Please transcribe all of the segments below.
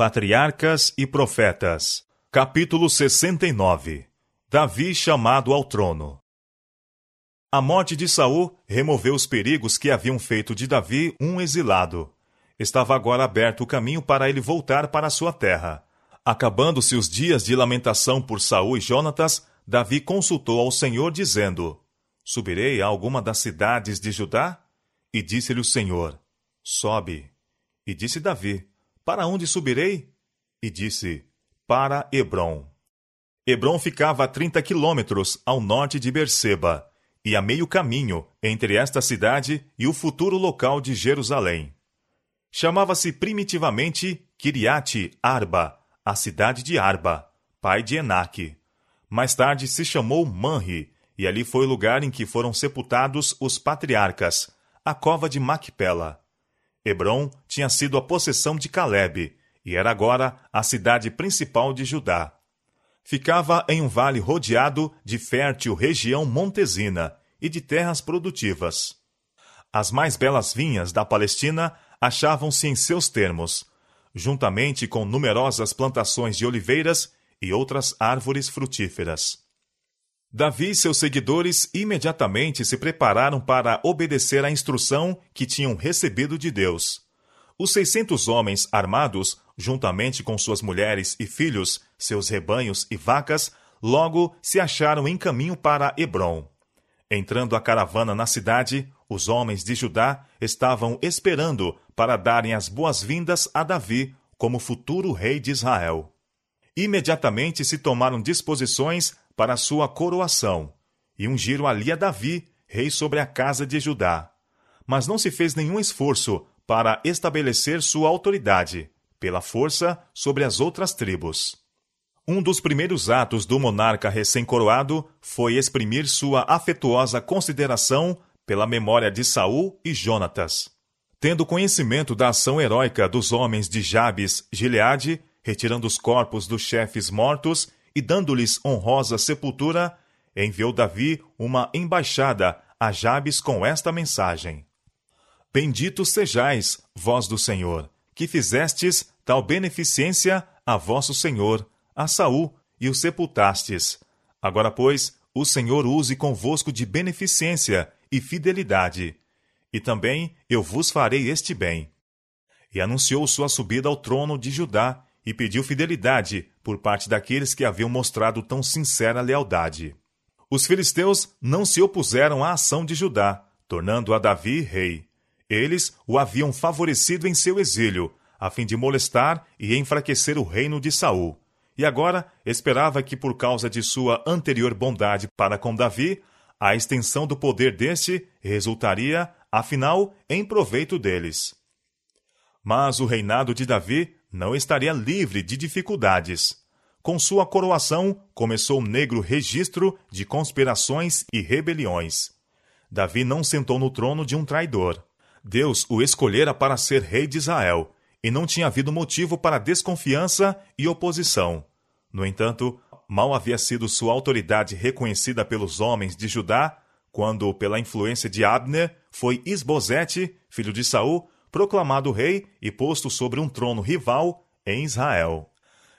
Patriarcas e Profetas, capítulo 69 Davi chamado ao trono. A morte de Saul removeu os perigos que haviam feito de Davi um exilado. Estava agora aberto o caminho para ele voltar para sua terra. Acabando-se os dias de lamentação por Saul e Jonatas, Davi consultou ao Senhor, dizendo: Subirei a alguma das cidades de Judá? E disse-lhe o Senhor: Sobe. E disse Davi: para onde subirei? E disse: Para Hebron. Hebron ficava a trinta quilômetros ao norte de Berseba, e a meio caminho entre esta cidade e o futuro local de Jerusalém. Chamava-se primitivamente Kiriate Arba, a cidade de Arba, pai de Enaque. Mais tarde se chamou Manri, e ali foi o lugar em que foram sepultados os patriarcas, a cova de Macpela. Hebron tinha sido a possessão de Caleb e era agora a cidade principal de Judá. Ficava em um vale rodeado de fértil região montesina e de terras produtivas. As mais belas vinhas da Palestina achavam-se em seus termos, juntamente com numerosas plantações de oliveiras e outras árvores frutíferas. Davi e seus seguidores imediatamente se prepararam para obedecer à instrução que tinham recebido de Deus. Os seiscentos homens armados, juntamente com suas mulheres e filhos, seus rebanhos e vacas, logo se acharam em caminho para Hebron. Entrando a caravana na cidade, os homens de Judá estavam esperando para darem as boas-vindas a Davi como futuro rei de Israel. Imediatamente se tomaram disposições para sua coroação, e ungiram ali a Davi, rei sobre a casa de Judá. Mas não se fez nenhum esforço para estabelecer sua autoridade, pela força, sobre as outras tribos. Um dos primeiros atos do monarca recém-coroado foi exprimir sua afetuosa consideração pela memória de Saul e Jonatas. Tendo conhecimento da ação heróica dos homens de Jabes, Gileade, retirando os corpos dos chefes mortos e dando-lhes honrosa sepultura, enviou Davi uma embaixada a Jabes com esta mensagem: Benditos sejais, vós do Senhor, que fizestes tal beneficência a vosso Senhor, a Saul, e o sepultastes. Agora, pois, o Senhor use convosco de beneficência e fidelidade. E também eu vos farei este bem. E anunciou sua subida ao trono de Judá e pediu fidelidade por parte daqueles que haviam mostrado tão sincera lealdade. Os filisteus não se opuseram à ação de Judá, tornando a Davi rei. Eles o haviam favorecido em seu exílio, a fim de molestar e enfraquecer o reino de Saul. E agora esperava que, por causa de sua anterior bondade para com Davi, a extensão do poder deste resultaria, afinal, em proveito deles. Mas o reinado de Davi não estaria livre de dificuldades. Com sua coroação, começou o negro registro de conspirações e rebeliões. Davi não sentou no trono de um traidor. Deus o escolhera para ser rei de Israel, e não tinha havido motivo para desconfiança e oposição. No entanto, mal havia sido sua autoridade reconhecida pelos homens de Judá, quando, pela influência de Abner, foi Isbosete, filho de Saul, proclamado rei e posto sobre um trono rival em Israel.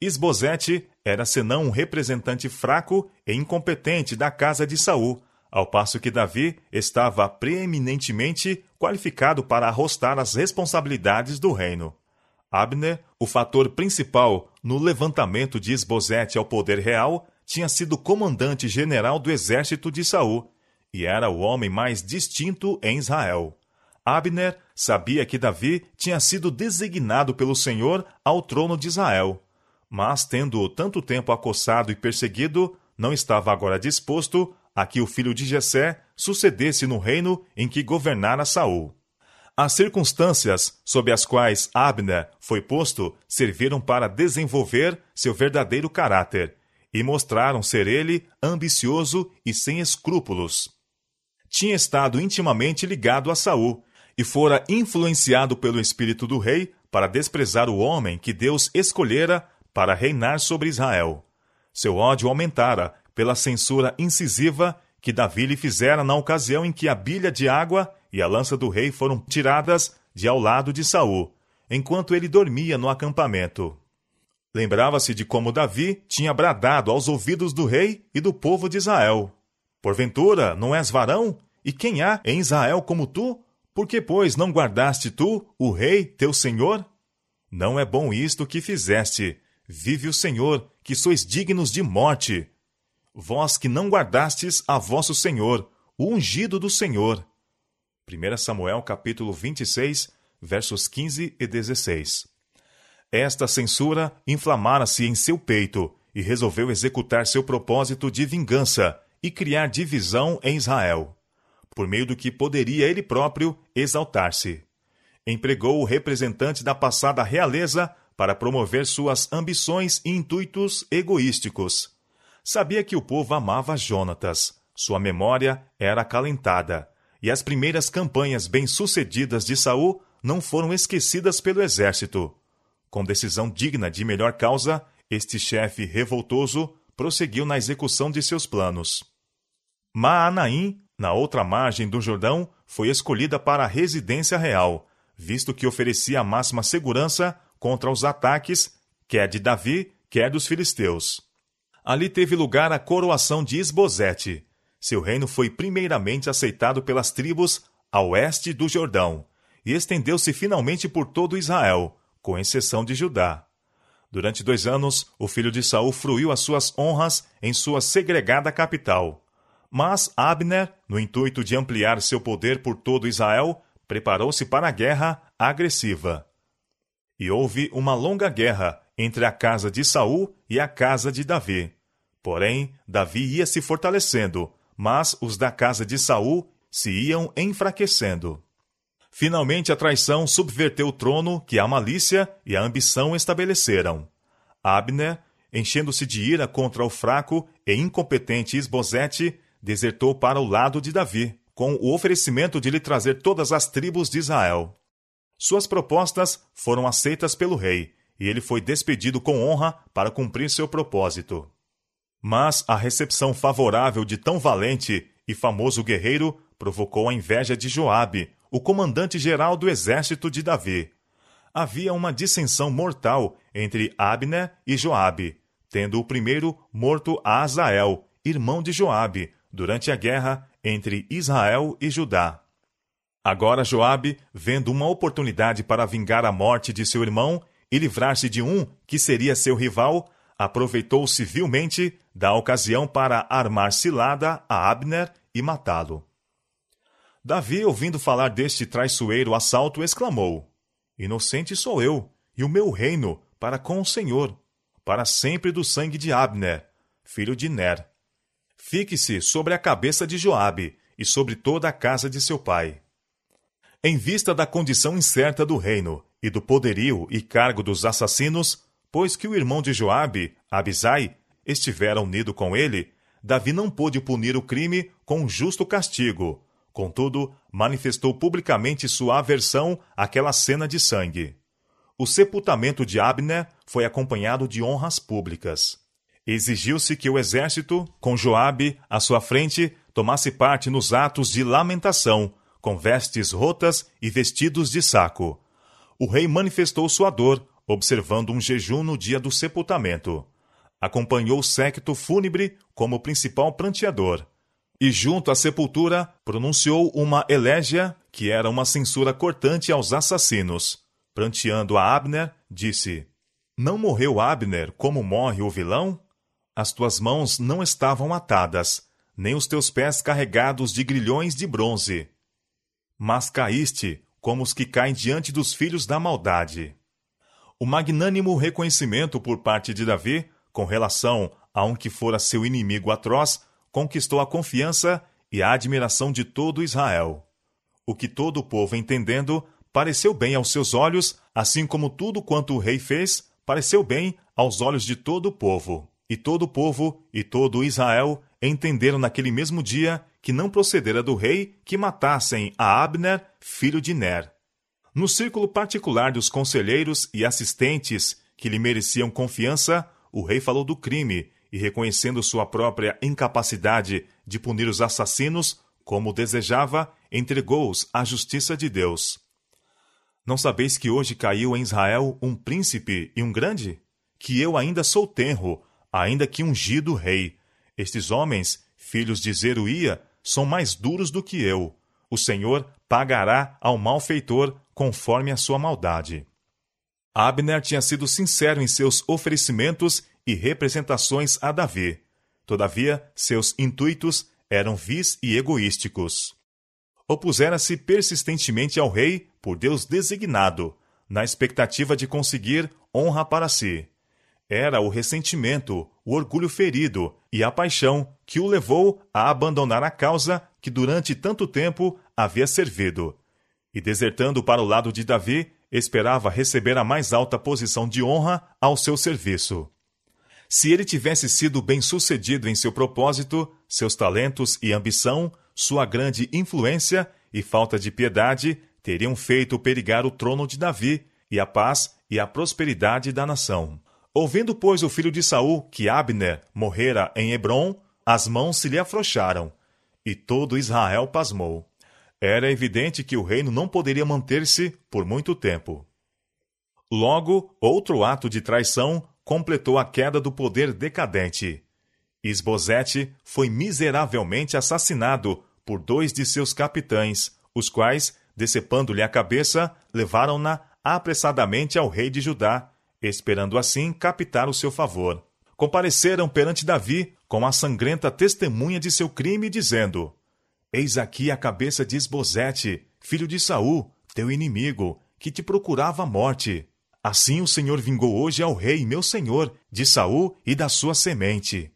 Isbosete era senão um representante fraco e incompetente da casa de Saul, ao passo que Davi estava preeminentemente qualificado para arrostar as responsabilidades do reino. Abner, o fator principal no levantamento de Isbosete ao poder real, tinha sido comandante general do exército de Saul e era o homem mais distinto em Israel. Abner sabia que Davi tinha sido designado pelo Senhor ao trono de Israel, mas, tendo-o tanto tempo acossado e perseguido, não estava agora disposto a que o filho de Jessé sucedesse no reino em que governara Saul. As circunstâncias sob as quais Abner foi posto serviram para desenvolver seu verdadeiro caráter e mostraram ser ele ambicioso e sem escrúpulos. Tinha estado intimamente ligado a Saul e fora influenciado pelo espírito do rei para desprezar o homem que Deus escolhera para reinar sobre Israel. Seu ódio aumentara pela censura incisiva que Davi lhe fizera na ocasião em que a bilha de água e a lança do rei foram tiradas de ao lado de Saul, enquanto ele dormia no acampamento. Lembrava-se de como Davi tinha bradado aos ouvidos do rei e do povo de Israel: Porventura, não és varão? E quem há em Israel como tu? Por que, pois, não guardaste tu, o rei, teu senhor? Não é bom isto que fizeste. Vive o Senhor, que sois dignos de morte. Vós que não guardastes a vosso Senhor, o ungido do Senhor. 1 Samuel capítulo 26, versos 15 e 16. Esta censura inflamara-se em seu peito e resolveu executar seu propósito de vingança e criar divisão em Israel por meio do que poderia ele próprio exaltar-se. Empregou o representante da passada realeza para promover suas ambições e intuitos egoísticos. Sabia que o povo amava Jonatas, sua memória era acalentada, e as primeiras campanhas bem-sucedidas de Saul não foram esquecidas pelo exército. Com decisão digna de melhor causa, este chefe revoltoso prosseguiu na execução de seus planos. Maanaim na outra margem do Jordão, foi escolhida para a residência real, visto que oferecia a máxima segurança contra os ataques, quer de Davi, quer dos filisteus. Ali teve lugar a coroação de Isbosete. Seu reino foi primeiramente aceitado pelas tribos a oeste do Jordão, e estendeu-se finalmente por todo Israel, com exceção de Judá. Durante dois anos, o filho de Saul fruiu as suas honras em sua segregada capital. Mas Abner, no intuito de ampliar seu poder por todo Israel, preparou-se para a guerra agressiva. E houve uma longa guerra entre a casa de Saul e a casa de Davi. Porém, Davi ia se fortalecendo, mas os da casa de Saul se iam enfraquecendo. Finalmente a traição subverteu o trono que a malícia e a ambição estabeleceram. Abner, enchendo-se de ira contra o fraco e incompetente Esbozete, desertou para o lado de Davi, com o oferecimento de lhe trazer todas as tribos de Israel. Suas propostas foram aceitas pelo rei, e ele foi despedido com honra para cumprir seu propósito. Mas a recepção favorável de tão valente e famoso guerreiro provocou a inveja de Joabe, o comandante-geral do exército de Davi. Havia uma dissensão mortal entre Abner e Joabe, tendo o primeiro morto a Azael, irmão de Joabe, durante a guerra entre Israel e Judá. Agora Joabe, vendo uma oportunidade para vingar a morte de seu irmão e livrar-se de um que seria seu rival, aproveitou civilmente da ocasião para armar cilada a Abner e matá-lo. Davi, ouvindo falar deste traiçoeiro assalto, exclamou: Inocente sou eu, e o meu reino para com o Senhor, para sempre do sangue de Abner, filho de Ner. Fique-se sobre a cabeça de Joabe e sobre toda a casa de seu pai. Em vista da condição incerta do reino e do poderio e cargo dos assassinos, pois que o irmão de Joabe, Abisai, estivera unido com ele, Davi não pôde punir o crime com um justo castigo. Contudo, manifestou publicamente sua aversão àquela cena de sangue. O sepultamento de Abner foi acompanhado de honras públicas. Exigiu-se que o exército, com Joabe à sua frente, tomasse parte nos atos de lamentação, com vestes rotas e vestidos de saco. O rei manifestou sua dor, observando um jejum no dia do sepultamento. Acompanhou o séquito fúnebre como principal pranteador. E junto à sepultura pronunciou uma elégia que era uma censura cortante aos assassinos. Pranteando a Abner, disse: Não morreu Abner como morre o vilão? As tuas mãos não estavam atadas, nem os teus pés carregados de grilhões de bronze. Mas caíste como os que caem diante dos filhos da maldade. O magnânimo reconhecimento por parte de Davi, com relação a um que fora seu inimigo atroz, conquistou a confiança e a admiração de todo Israel. O que todo o povo entendendo pareceu bem aos seus olhos, assim como tudo quanto o rei fez pareceu bem aos olhos de todo o povo. E todo o povo e todo Israel entenderam naquele mesmo dia que não procedera do rei que matassem a Abner, filho de Ner. No círculo particular dos conselheiros e assistentes que lhe mereciam confiança, o rei falou do crime e, reconhecendo sua própria incapacidade de punir os assassinos, como desejava, entregou-os à justiça de Deus. Não sabeis que hoje caiu em Israel um príncipe e um grande? que eu ainda sou tenro, ainda que ungido rei. Estes homens, filhos de Zeruia, são mais duros do que eu. O Senhor pagará ao malfeitor conforme a sua maldade. Abner tinha sido sincero em seus oferecimentos e representações a Davi. Todavia, seus intuitos eram vis e egoísticos. Opusera-se persistentemente ao rei por Deus designado, na expectativa de conseguir honra para si. Era o ressentimento, o orgulho ferido e a paixão que o levou a abandonar a causa que durante tanto tempo havia servido. E desertando para o lado de Davi, esperava receber a mais alta posição de honra ao seu serviço. Se ele tivesse sido bem-sucedido em seu propósito, seus talentos e ambição, sua grande influência e falta de piedade teriam feito perigar o trono de Davi e a paz e a prosperidade da nação. Ouvindo, pois, o filho de Saul que Abner morrera em Hebron, as mãos se lhe afrouxaram, e todo Israel pasmou. Era evidente que o reino não poderia manter-se por muito tempo. Logo, outro ato de traição completou a queda do poder decadente. Isbosete foi miseravelmente assassinado por dois de seus capitães, os quais, decepando-lhe a cabeça, levaram-na apressadamente ao rei de Judá, esperando assim captar o seu favor. Compareceram perante Davi com a sangrenta testemunha de seu crime, dizendo: Eis aqui a cabeça de Esbozete, filho de Saul, teu inimigo, que te procurava a morte. Assim o Senhor vingou hoje ao rei, meu senhor, de Saul e da sua semente.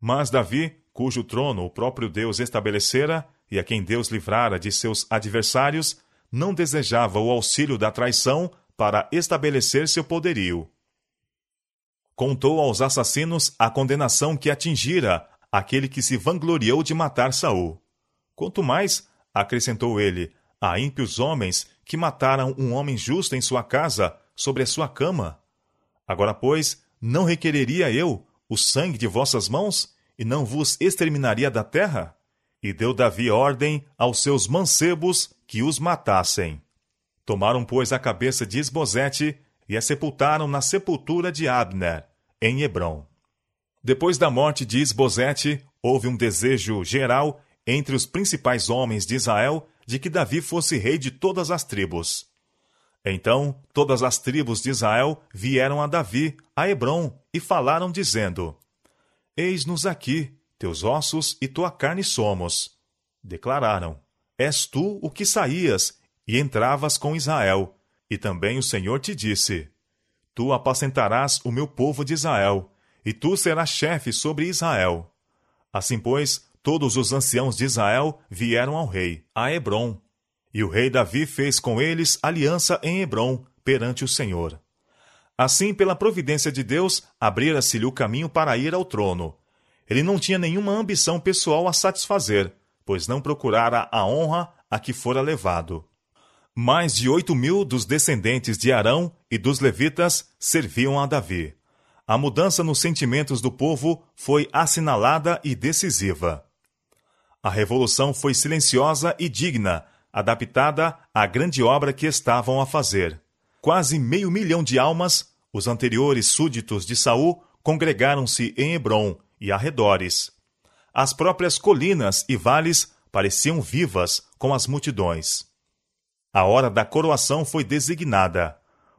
Mas Davi, cujo trono o próprio Deus estabelecera, e a quem Deus livrara de seus adversários, não desejava o auxílio da traição para estabelecer seu poderio. Contou aos assassinos a condenação que atingira aquele que se vangloriou de matar Saul. Quanto mais, acrescentou ele, há ímpios homens que mataram um homem justo em sua casa, sobre a sua cama. Agora, pois, não requereria eu o sangue de vossas mãos, e não vos exterminaria da terra? E deu Davi ordem aos seus mancebos que os matassem. Tomaram, pois, a cabeça de Esbozete e a sepultaram na sepultura de Abner, em Hebron. Depois da morte de Esbozete, houve um desejo geral entre os principais homens de Israel de que Davi fosse rei de todas as tribos. Então todas as tribos de Israel vieram a Davi, a Hebron, e falaram, dizendo: Eis-nos aqui, teus ossos e tua carne somos. Declararam: És tu o que saías e entravas com Israel. E também o Senhor te disse: Tu apacentarás o meu povo de Israel, e tu serás chefe sobre Israel. Assim, pois, todos os anciãos de Israel vieram ao rei, a Hebron. E o rei Davi fez com eles aliança em Hebron, perante o Senhor. Assim, pela providência de Deus, abrira-se-lhe o caminho para ir ao trono. Ele não tinha nenhuma ambição pessoal a satisfazer, pois não procurara a honra a que fora levado. Mais de oito mil dos descendentes de Arão e dos levitas serviam a Davi. A mudança nos sentimentos do povo foi assinalada e decisiva. A revolução foi silenciosa e digna, adaptada à grande obra que estavam a fazer. Quase meio milhão de almas, os anteriores súditos de Saul, congregaram-se em Hebron e arredores. As próprias colinas e vales pareciam vivas com as multidões. A hora da coroação foi designada.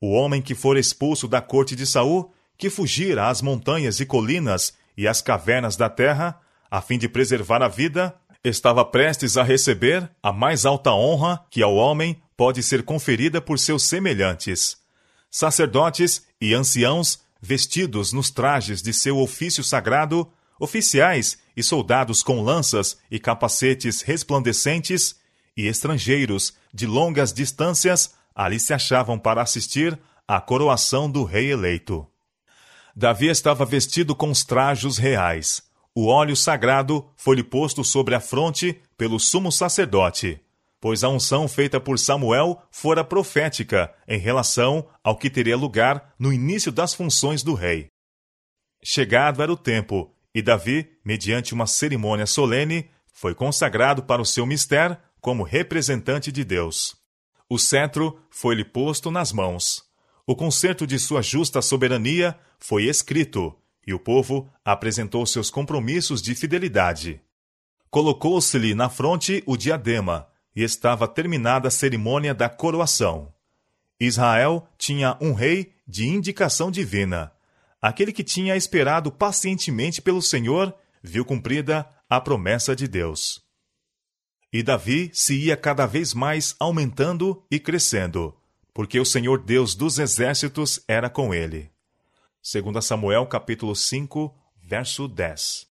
O homem que for expulso da corte de Saul, que fugir às montanhas e colinas e às cavernas da terra, a fim de preservar a vida, estava prestes a receber a mais alta honra que ao homem pode ser conferida por seus semelhantes. Sacerdotes e anciãos, vestidos nos trajes de seu ofício sagrado, oficiais e soldados com lanças e capacetes resplandecentes, e estrangeiros de longas distâncias ali se achavam para assistir à coroação do rei eleito. Davi estava vestido com os trajos reais o óleo sagrado foi-lhe posto sobre a fronte pelo sumo sacerdote, pois a unção feita por Samuel fora profética em relação ao que teria lugar no início das funções do rei. Chegado era o tempo, e Davi, mediante uma cerimônia solene, foi consagrado para o seu mistério como representante de Deus. O cetro foi-lhe posto nas mãos. O concerto de sua justa soberania foi escrito, e o povo apresentou seus compromissos de fidelidade. Colocou-se-lhe na fronte o diadema, e estava terminada a cerimônia da coroação. Israel tinha um rei de indicação divina. Aquele que tinha esperado pacientemente pelo Senhor viu cumprida a promessa de Deus. E Davi se ia cada vez mais aumentando e crescendo, porque o Senhor Deus dos exércitos era com ele. 2 Samuel capítulo 5, verso 10.